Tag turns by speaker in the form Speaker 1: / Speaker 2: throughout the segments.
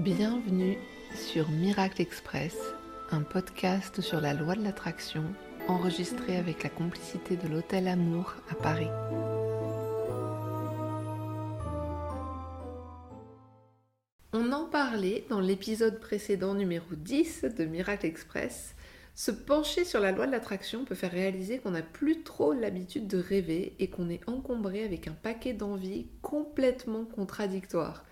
Speaker 1: Bienvenue sur Miracle Express, un podcast sur la loi de l'attraction enregistré avec la complicité de l'Hôtel Amour à Paris. On en parlait dans l'épisode précédent numéro 10 de Miracle Express. Se pencher sur la loi de l'attraction peut faire réaliser qu'on n'a plus trop l'habitude de rêver et qu'on est encombré avec un paquet d'envies complètement contradictoires.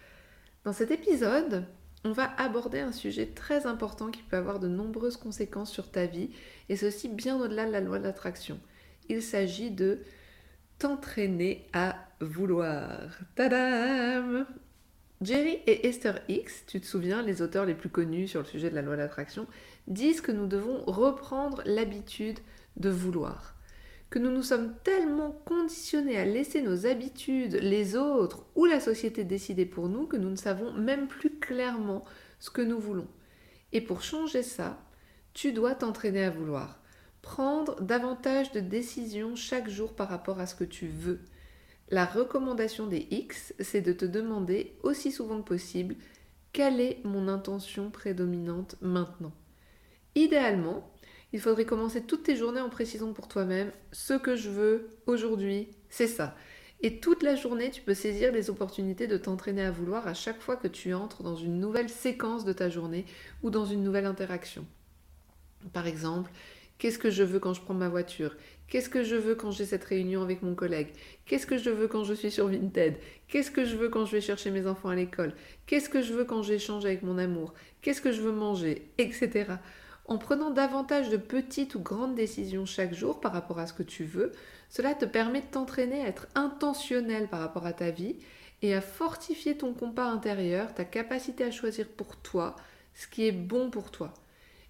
Speaker 1: Dans cet épisode, on va aborder un sujet très important qui peut avoir de nombreuses conséquences sur ta vie, et ceci bien au-delà de la loi de l'attraction. Il s'agit de t'entraîner à vouloir. Tadam Jerry et Esther X, tu te souviens, les auteurs les plus connus sur le sujet de la loi de l'attraction, disent que nous devons reprendre l'habitude de vouloir que nous nous sommes tellement conditionnés à laisser nos habitudes, les autres ou la société décider pour nous que nous ne savons même plus clairement ce que nous voulons. Et pour changer ça, tu dois t'entraîner à vouloir. Prendre davantage de décisions chaque jour par rapport à ce que tu veux. La recommandation des X, c'est de te demander aussi souvent que possible quelle est mon intention prédominante maintenant. Idéalement, il faudrait commencer toutes tes journées en précisant pour toi-même ce que je veux aujourd'hui, c'est ça. Et toute la journée, tu peux saisir les opportunités de t'entraîner à vouloir à chaque fois que tu entres dans une nouvelle séquence de ta journée ou dans une nouvelle interaction. Par exemple, qu'est-ce que je veux quand je prends ma voiture? Qu'est-ce que je veux quand j'ai cette réunion avec mon collègue? Qu'est-ce que je veux quand je suis sur Vinted? Qu'est-ce que je veux quand je vais chercher mes enfants à l'école? Qu'est-ce que je veux quand j'échange avec mon amour? Qu'est-ce que je veux manger? Etc. En prenant davantage de petites ou grandes décisions chaque jour par rapport à ce que tu veux, cela te permet de t'entraîner à être intentionnel par rapport à ta vie et à fortifier ton compas intérieur, ta capacité à choisir pour toi ce qui est bon pour toi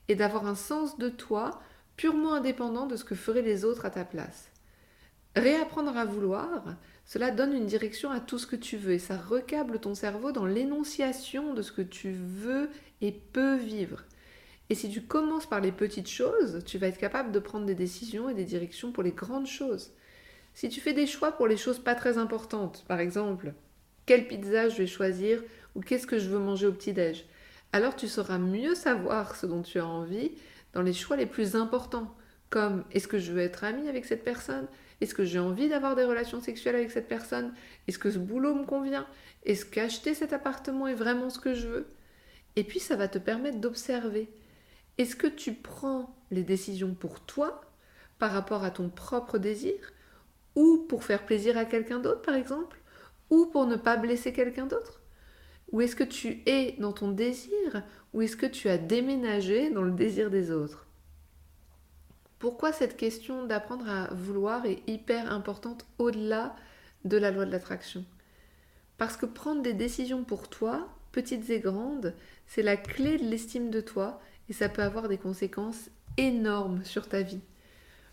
Speaker 1: et d'avoir un sens de toi purement indépendant de ce que feraient les autres à ta place. Réapprendre à vouloir, cela donne une direction à tout ce que tu veux et ça recable ton cerveau dans l'énonciation de ce que tu veux et peux vivre. Et si tu commences par les petites choses, tu vas être capable de prendre des décisions et des directions pour les grandes choses. Si tu fais des choix pour les choses pas très importantes, par exemple, quelle pizza je vais choisir ou qu'est-ce que je veux manger au petit-déj, alors tu sauras mieux savoir ce dont tu as envie dans les choix les plus importants, comme est-ce que je veux être ami avec cette personne Est-ce que j'ai envie d'avoir des relations sexuelles avec cette personne Est-ce que ce boulot me convient Est-ce qu'acheter cet appartement est vraiment ce que je veux Et puis ça va te permettre d'observer est-ce que tu prends les décisions pour toi, par rapport à ton propre désir, ou pour faire plaisir à quelqu'un d'autre, par exemple, ou pour ne pas blesser quelqu'un d'autre? Ou est-ce que tu es dans ton désir, ou est-ce que tu as déménagé dans le désir des autres? Pourquoi cette question d'apprendre à vouloir est hyper importante au-delà de la loi de l'attraction? Parce que prendre des décisions pour toi, petites et grandes, c'est la clé de l'estime de toi et ça peut avoir des conséquences énormes sur ta vie.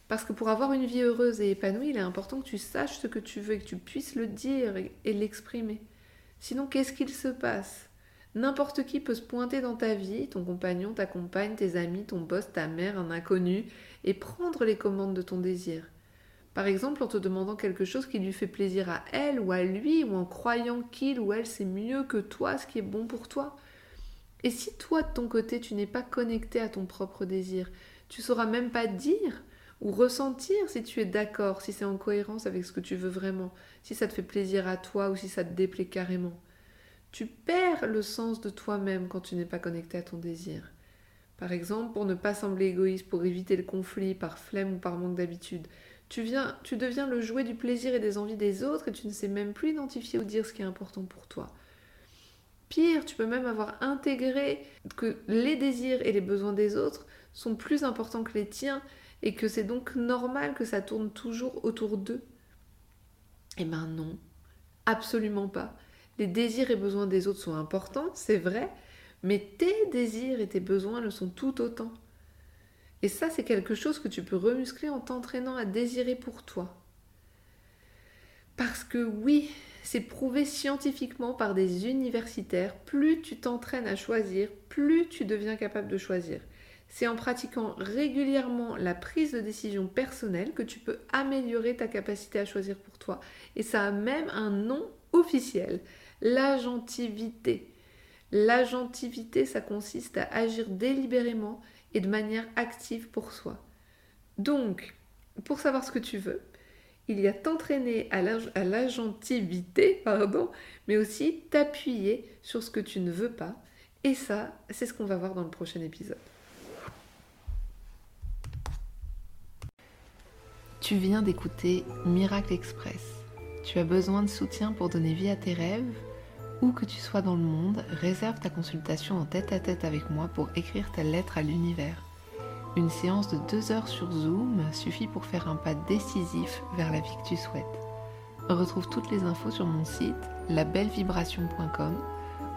Speaker 1: Parce que pour avoir une vie heureuse et épanouie, il est important que tu saches ce que tu veux et que tu puisses le dire et l'exprimer. Sinon, qu'est-ce qu'il se passe? N'importe qui peut se pointer dans ta vie, ton compagnon, ta compagne, tes amis, ton boss, ta mère, un inconnu, et prendre les commandes de ton désir. Par exemple, en te demandant quelque chose qui lui fait plaisir à elle ou à lui, ou en croyant qu'il ou elle sait mieux que toi ce qui est bon pour toi. Et si toi, de ton côté, tu n'es pas connecté à ton propre désir, tu sauras même pas dire ou ressentir si tu es d'accord, si c'est en cohérence avec ce que tu veux vraiment, si ça te fait plaisir à toi ou si ça te déplaît carrément. Tu perds le sens de toi-même quand tu n'es pas connecté à ton désir. Par exemple, pour ne pas sembler égoïste, pour éviter le conflit par flemme ou par manque d'habitude, tu, viens, tu deviens le jouet du plaisir et des envies des autres et tu ne sais même plus identifier ou dire ce qui est important pour toi. Pire, tu peux même avoir intégré que les désirs et les besoins des autres sont plus importants que les tiens et que c'est donc normal que ça tourne toujours autour d'eux. Eh ben non, absolument pas. Les désirs et besoins des autres sont importants, c'est vrai, mais tes désirs et tes besoins le sont tout autant. Et ça, c'est quelque chose que tu peux remuscler en t'entraînant à désirer pour toi. Parce que oui, c'est prouvé scientifiquement par des universitaires, plus tu t'entraînes à choisir, plus tu deviens capable de choisir. C'est en pratiquant régulièrement la prise de décision personnelle que tu peux améliorer ta capacité à choisir pour toi. Et ça a même un nom officiel, l'agentivité. L'agentivité, ça consiste à agir délibérément et de manière active pour soi. Donc, pour savoir ce que tu veux, il y a t'entraîner à l'agentivité, pardon, mais aussi t'appuyer sur ce que tu ne veux pas. Et ça, c'est ce qu'on va voir dans le prochain épisode. Tu viens d'écouter Miracle Express. Tu as besoin de soutien pour donner vie à tes rêves? Où que tu sois dans le monde, réserve ta consultation en tête à tête avec moi pour écrire ta lettre à l'univers. Une séance de deux heures sur Zoom suffit pour faire un pas décisif vers la vie que tu souhaites. Retrouve toutes les infos sur mon site labellevibration.com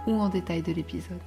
Speaker 1: ou en détail de l'épisode.